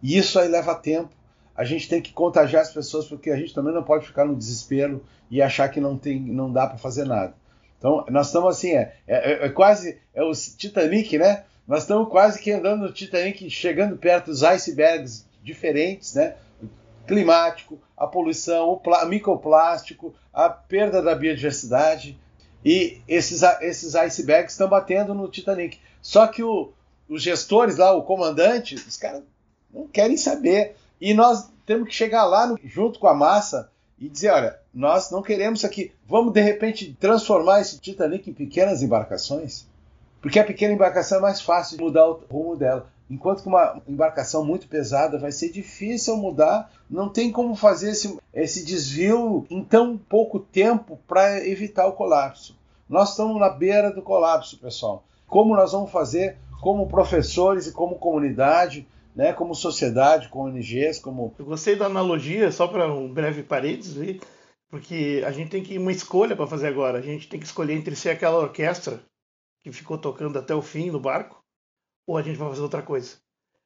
E isso aí leva tempo. A gente tem que contagiar as pessoas porque a gente também não pode ficar no desespero e achar que não tem, não dá para fazer nada. Então nós estamos assim, é, é, é quase é o Titanic, né? Nós estamos quase que andando no Titanic, chegando perto dos icebergs diferentes, né? Climático, a poluição, o microplástico, a perda da biodiversidade. E esses, esses icebergs estão batendo no Titanic. Só que o, os gestores lá, o comandante, os caras não querem saber. E nós temos que chegar lá no, junto com a massa e dizer: olha, nós não queremos isso aqui. Vamos de repente transformar esse Titanic em pequenas embarcações? Porque a pequena embarcação é mais fácil de mudar o rumo dela. Enquanto que uma embarcação muito pesada vai ser difícil mudar, não tem como fazer esse, esse desvio em tão pouco tempo para evitar o colapso. Nós estamos na beira do colapso, pessoal. Como nós vamos fazer como professores e como comunidade, né, como sociedade, como ONGs, como... Eu gostei da analogia, só para um breve parênteses, porque a gente tem que uma escolha para fazer agora. A gente tem que escolher entre ser aquela orquestra que ficou tocando até o fim no barco, ou a gente vai fazer outra coisa.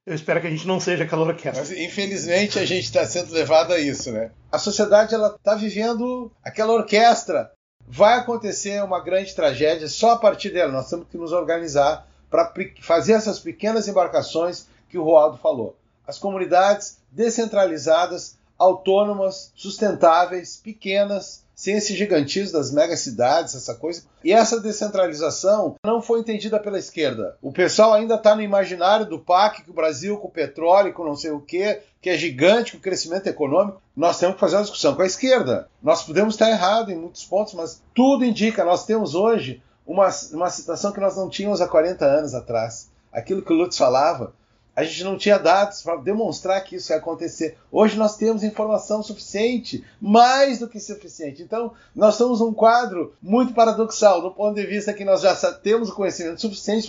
Eu espero que a gente não seja aquela orquestra. Mas, infelizmente a gente está sendo levado a isso, né? A sociedade ela está vivendo aquela orquestra. Vai acontecer uma grande tragédia só a partir dela. Nós temos que nos organizar para fazer essas pequenas embarcações que o Roaldo falou. As comunidades descentralizadas, autônomas, sustentáveis, pequenas, sem esse gigantismo das megacidades, essa coisa. E essa descentralização não foi entendida pela esquerda. O pessoal ainda está no imaginário do PAC, que o Brasil com petróleo, com não sei o quê, que é gigante, com crescimento econômico. Nós temos que fazer uma discussão com a esquerda. Nós podemos estar errados em muitos pontos, mas tudo indica, nós temos hoje uma, uma situação que nós não tínhamos há 40 anos atrás. Aquilo que o Lutz falava, a gente não tinha dados para demonstrar que isso ia acontecer. Hoje nós temos informação suficiente, mais do que suficiente. Então, nós estamos num quadro muito paradoxal, do ponto de vista que nós já temos o conhecimento suficiente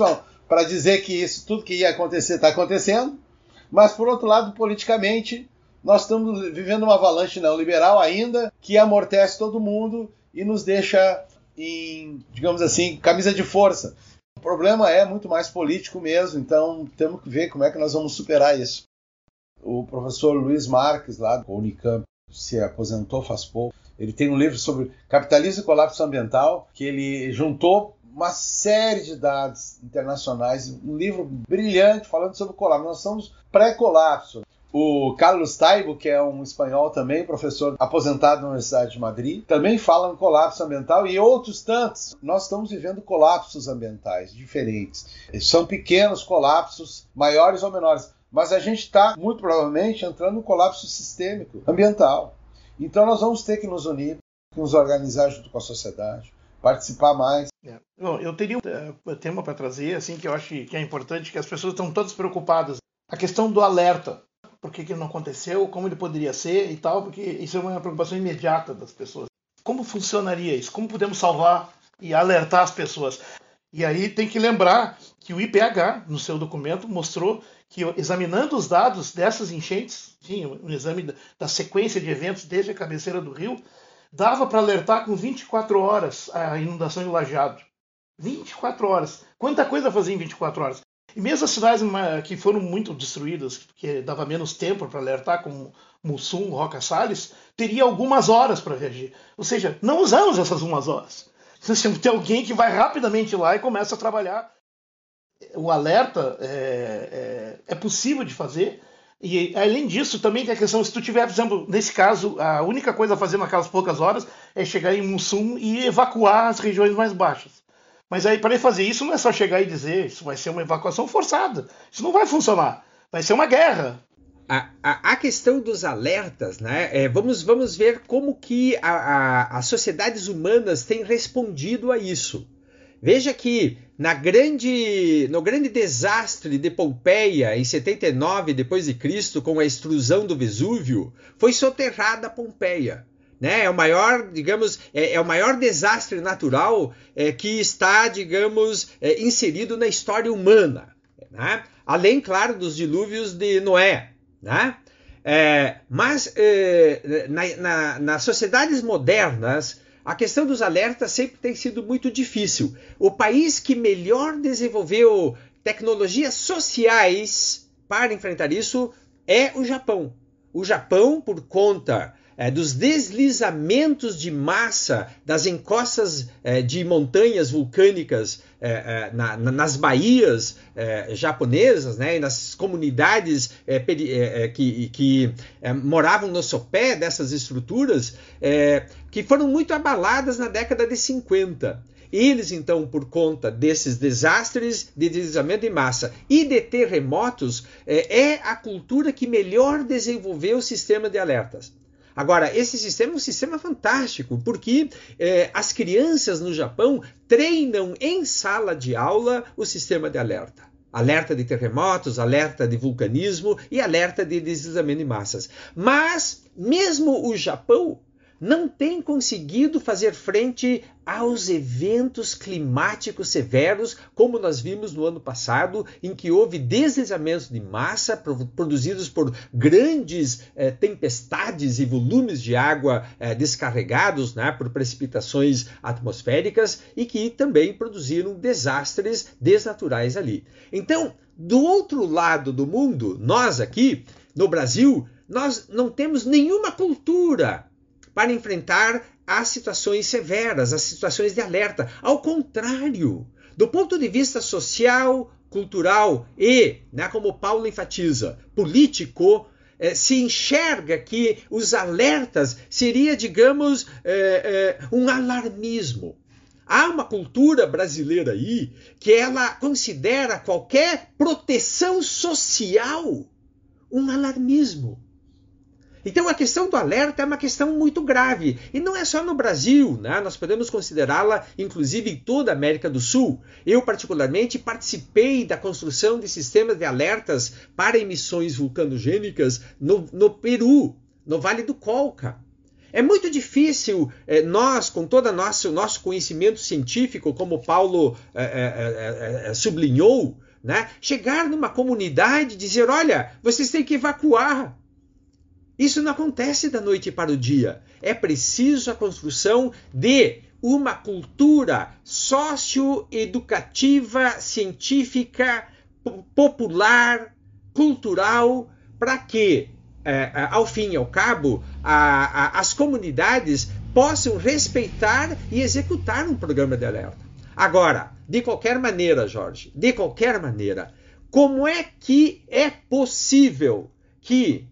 para dizer que isso, tudo que ia acontecer, está acontecendo, mas, por outro lado, politicamente, nós estamos vivendo uma avalanche neoliberal ainda, que amortece todo mundo e nos deixa em, digamos assim, camisa de força. Problema é muito mais político mesmo, então temos que ver como é que nós vamos superar isso. O professor Luiz Marques, lá do Unicamp, se aposentou faz pouco. Ele tem um livro sobre capitalismo e colapso ambiental, que ele juntou uma série de dados internacionais, um livro brilhante falando sobre o colapso. Nós somos pré-colapso. O Carlos Taibo, que é um espanhol também, professor aposentado na Universidade de Madrid, também fala no colapso ambiental e outros tantos. Nós estamos vivendo colapsos ambientais diferentes. São pequenos colapsos, maiores ou menores, mas a gente está muito provavelmente entrando no colapso sistêmico ambiental. Então nós vamos ter que nos unir, nos organizar junto com a sociedade, participar mais. É. Bom, eu teria um uh, tema para trazer, assim, que eu acho que é importante, que as pessoas estão todas preocupadas. A questão do alerta por que, não aconteceu, como ele poderia ser e tal, porque isso é uma preocupação imediata das pessoas. Como funcionaria isso? Como podemos salvar e alertar as pessoas? E aí tem que lembrar que o IPH, no seu documento, mostrou que examinando os dados dessas enchentes, tinha um exame da sequência de eventos desde a cabeceira do rio, dava para alertar com 24 horas a inundação em Lajado. 24 horas. Quanta coisa fazer em 24 horas? E mesmo as cidades que foram muito destruídas, que dava menos tempo para alertar, como Mussum, Roca Salles, teria algumas horas para reagir. Ou seja, não usamos essas umas horas. Tem alguém que vai rapidamente lá e começa a trabalhar. O alerta é, é, é possível de fazer, e além disso, também tem a questão, se tu tiver, por exemplo, nesse caso, a única coisa a fazer naquelas poucas horas é chegar em Mussum e evacuar as regiões mais baixas. Mas aí, para fazer isso, não é só chegar e dizer, isso vai ser uma evacuação forçada. Isso não vai funcionar. Vai ser uma guerra. A, a, a questão dos alertas, né? É, vamos, vamos ver como que as sociedades humanas têm respondido a isso. Veja que na grande, no grande desastre de Pompeia, em 79 depois de Cristo, com a extrusão do Vesúvio, foi soterrada Pompeia. Né? É o maior, digamos, é, é o maior desastre natural é, que está, digamos, é, inserido na história humana. Né? Além, claro, dos dilúvios de Noé. Né? É, mas é, na, na, nas sociedades modernas, a questão dos alertas sempre tem sido muito difícil. O país que melhor desenvolveu tecnologias sociais para enfrentar isso é o Japão. O Japão, por conta é, dos deslizamentos de massa das encostas é, de montanhas vulcânicas é, é na, na, nas baías é, japonesas, né, e nas comunidades é, que, que moravam no sopé dessas estruturas, que foram muito abaladas na década de 50. Eles, então, por conta desses desastres de deslizamento de massa e de terremotos, é a cultura que melhor desenvolveu o sistema de alertas. Agora, esse sistema é um sistema fantástico, porque é, as crianças no Japão treinam em sala de aula o sistema de alerta alerta de terremotos, alerta de vulcanismo e alerta de deslizamento de massas. Mas mesmo o Japão não tem conseguido fazer frente aos eventos climáticos severos, como nós vimos no ano passado, em que houve deslizamentos de massa produzidos por grandes eh, tempestades e volumes de água eh, descarregados né, por precipitações atmosféricas e que também produziram desastres desnaturais ali. Então, do outro lado do mundo, nós aqui no Brasil, nós não temos nenhuma cultura para enfrentar as situações severas, as situações de alerta. Ao contrário, do ponto de vista social, cultural e, né, como Paulo enfatiza, político, eh, se enxerga que os alertas seria, digamos, eh, eh, um alarmismo. Há uma cultura brasileira aí que ela considera qualquer proteção social um alarmismo. Então a questão do alerta é uma questão muito grave. E não é só no Brasil, né? nós podemos considerá-la inclusive em toda a América do Sul. Eu, particularmente, participei da construção de sistemas de alertas para emissões vulcanogênicas no, no Peru, no Vale do Colca. É muito difícil é, nós, com todo o nosso, nosso conhecimento científico, como Paulo é, é, sublinhou, né, chegar numa comunidade e dizer: olha, vocês têm que evacuar. Isso não acontece da noite para o dia. É preciso a construção de uma cultura socioeducativa, científica, popular, cultural, para que, é, é, ao fim e ao cabo, as comunidades possam respeitar e executar um programa de alerta. Agora, de qualquer maneira, Jorge, de qualquer maneira, como é que é possível que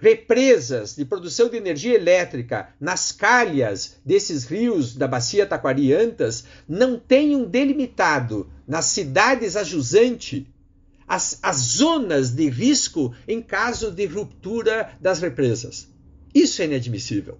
represas de produção de energia elétrica nas calhas desses rios da bacia Taquari-Antas não tenham delimitado nas cidades a jusante as, as zonas de risco em caso de ruptura das represas. Isso é inadmissível.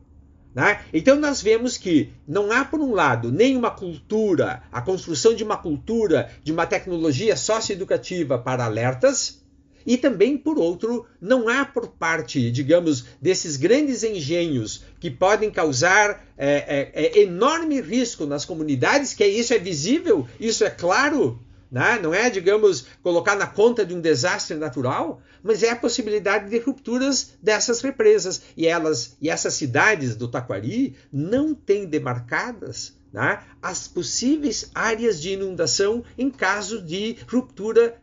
Né? Então nós vemos que não há, por um lado, nenhuma cultura, a construção de uma cultura, de uma tecnologia socioeducativa para alertas, E também, por outro, não há por parte, digamos, desses grandes engenhos que podem causar é, é, é enorme risco nas comunidades, que isso é visível, isso é claro, né? não é, digamos, colocar na conta de um desastre natural, mas é a possibilidade de rupturas dessas represas. E elas e essas cidades do Taquari não têm demarcadas né, as possíveis áreas de inundação em caso de ruptura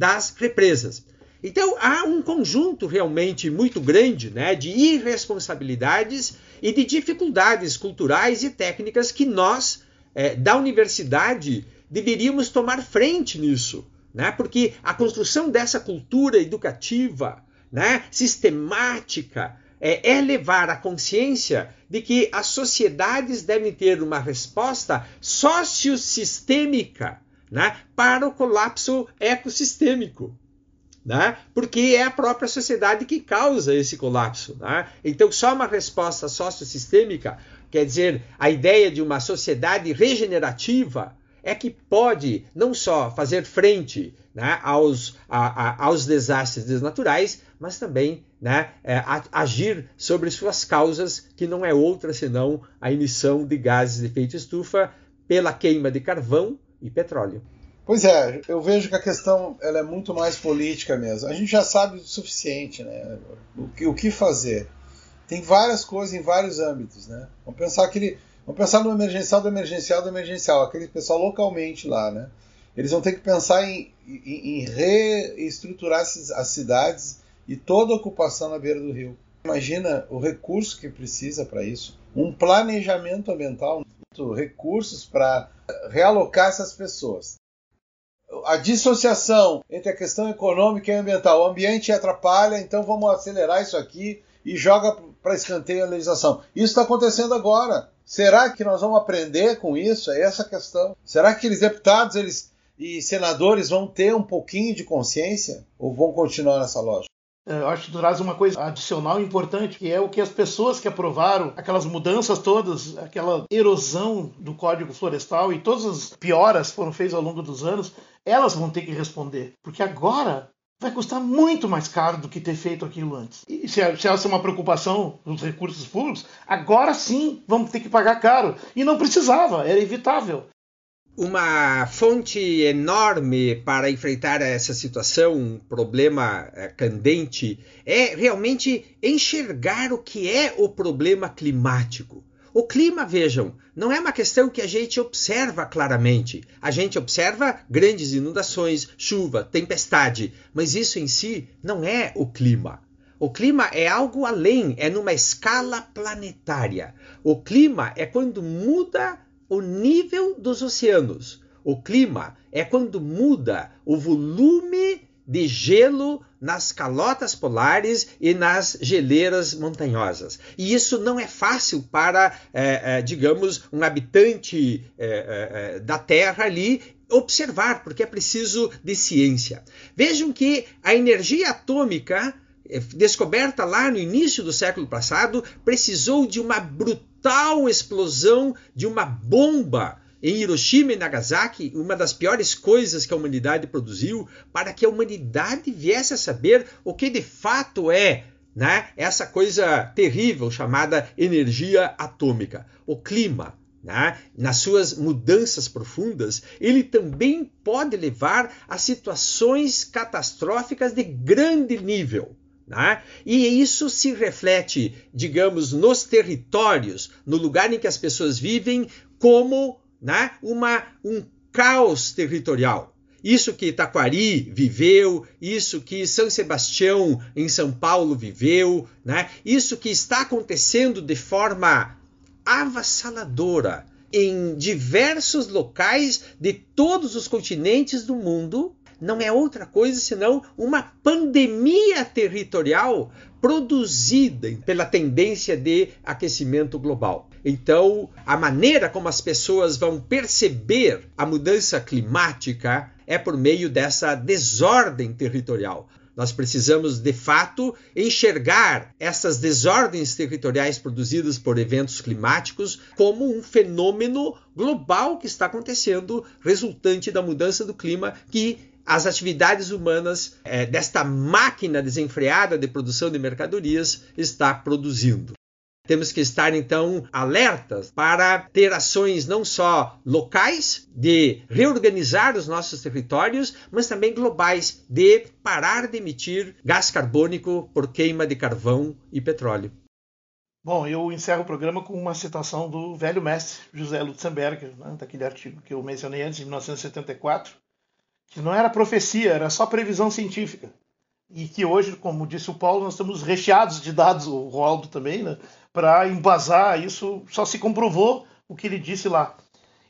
das represas. Então há um conjunto realmente muito grande né, de irresponsabilidades e de dificuldades culturais e técnicas que nós, é, da universidade, deveríamos tomar frente nisso. Né, porque a construção dessa cultura educativa, né, sistemática, é, é levar a consciência de que as sociedades devem ter uma resposta sociosistêmica né, para o colapso ecossistêmico. Né? Porque é a própria sociedade que causa esse colapso. Né? Então, só uma resposta sociosistêmica, quer dizer, a ideia de uma sociedade regenerativa, é que pode não só fazer frente né, aos, a, a, aos desastres naturais, mas também né, é, agir sobre suas causas, que não é outra senão a emissão de gases de efeito estufa pela queima de carvão e petróleo. Pois é, eu vejo que a questão ela é muito mais política mesmo. A gente já sabe o suficiente, né? O que, o que fazer. Tem várias coisas em vários âmbitos, né? Vamos pensar aquele, vamos pensar no emergencial do emergencial do emergencial, aquele pessoal localmente lá, né? Eles vão ter que pensar em, em, em reestruturar as cidades e toda a ocupação na beira do rio. Imagina o recurso que precisa para isso, um planejamento ambiental, recursos para realocar essas pessoas. A dissociação entre a questão econômica e ambiental. O ambiente atrapalha, então vamos acelerar isso aqui e joga para escanteio a legislação. Isso está acontecendo agora. Será que nós vamos aprender com isso? É essa a questão. Será que aqueles deputados eles, e senadores vão ter um pouquinho de consciência ou vão continuar nessa lógica? É, eu acho que traz uma coisa adicional importante, que é o que as pessoas que aprovaram aquelas mudanças todas, aquela erosão do Código Florestal e todas as pioras foram feitas ao longo dos anos, elas vão ter que responder. Porque agora vai custar muito mais caro do que ter feito aquilo antes. E se essa é uma preocupação dos recursos públicos, agora sim vamos ter que pagar caro. E não precisava, era evitável. Uma fonte enorme para enfrentar essa situação, um problema eh, candente, é realmente enxergar o que é o problema climático. O clima, vejam, não é uma questão que a gente observa claramente. A gente observa grandes inundações, chuva, tempestade, mas isso em si não é o clima. O clima é algo além, é numa escala planetária. O clima é quando muda o nível dos oceanos. O clima é quando muda o volume de gelo nas calotas polares e nas geleiras montanhosas. E isso não é fácil para, é, é, digamos, um habitante é, da Terra ali observar, porque é preciso de ciência. Vejam que a energia atômica descoberta lá no início do século passado precisou de uma brutal explosão de uma bomba em Hiroshima e Nagasaki, uma das piores coisas que a humanidade produziu, para que a humanidade viesse a saber o que de fato é né, essa coisa terrível chamada energia atômica. O clima, né, nas suas mudanças profundas, ele também pode levar a situações catastróficas de grande nível. Né? E isso se reflete, digamos, nos territórios, no lugar em que as pessoas vivem, como né, uma, um caos territorial. Isso que Taquari viveu, isso que São Sebastião em São Paulo viveu, né? isso que está acontecendo de forma avassaladora em diversos locais de todos os continentes do mundo, não é outra coisa senão uma pandemia territorial produzida pela tendência de aquecimento global. Então, a maneira como as pessoas vão perceber a mudança climática é por meio dessa desordem territorial. Nós precisamos, de fato, enxergar essas desordens territoriais produzidas por eventos climáticos como um fenômeno global que está acontecendo, resultante da mudança do clima, que as atividades humanas é, desta máquina desenfreada de produção de mercadorias está produzindo. Temos que estar então alertas para ter ações não só locais de reorganizar os nossos territórios, mas também globais de parar de emitir gás carbônico por queima de carvão e petróleo. Bom, eu encerro o programa com uma citação do velho mestre José Lutzenberger, né, daquele artigo que eu mencionei antes, de 1974, que não era profecia, era só previsão científica. E que hoje, como disse o Paulo, nós estamos recheados de dados, o Roaldo também, né, para embasar isso, só se comprovou o que ele disse lá.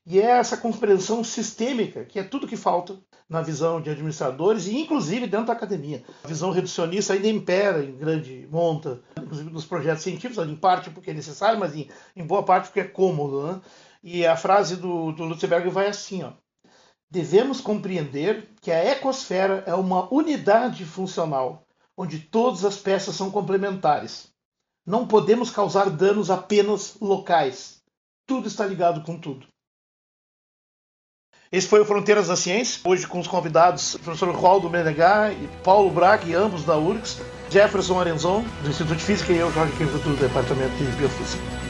E é essa compreensão sistêmica que é tudo que falta na visão de administradores e inclusive dentro da academia. A visão reducionista ainda impera em grande monta, inclusive nos projetos científicos, em parte porque é necessário, mas em, em boa parte porque é cômodo. Né? E a frase do, do Lutzenberg vai assim, ó. Devemos compreender que a ecosfera é uma unidade funcional, onde todas as peças são complementares. Não podemos causar danos apenas locais. Tudo está ligado com tudo. Esse foi o Fronteiras da Ciência, hoje com os convidados professor Roldo Menegá e Paulo Braque, ambos da URGS, Jefferson Arenzon, do Instituto de Física, e eu, Jorge Quinto, do Departamento de Biofísica.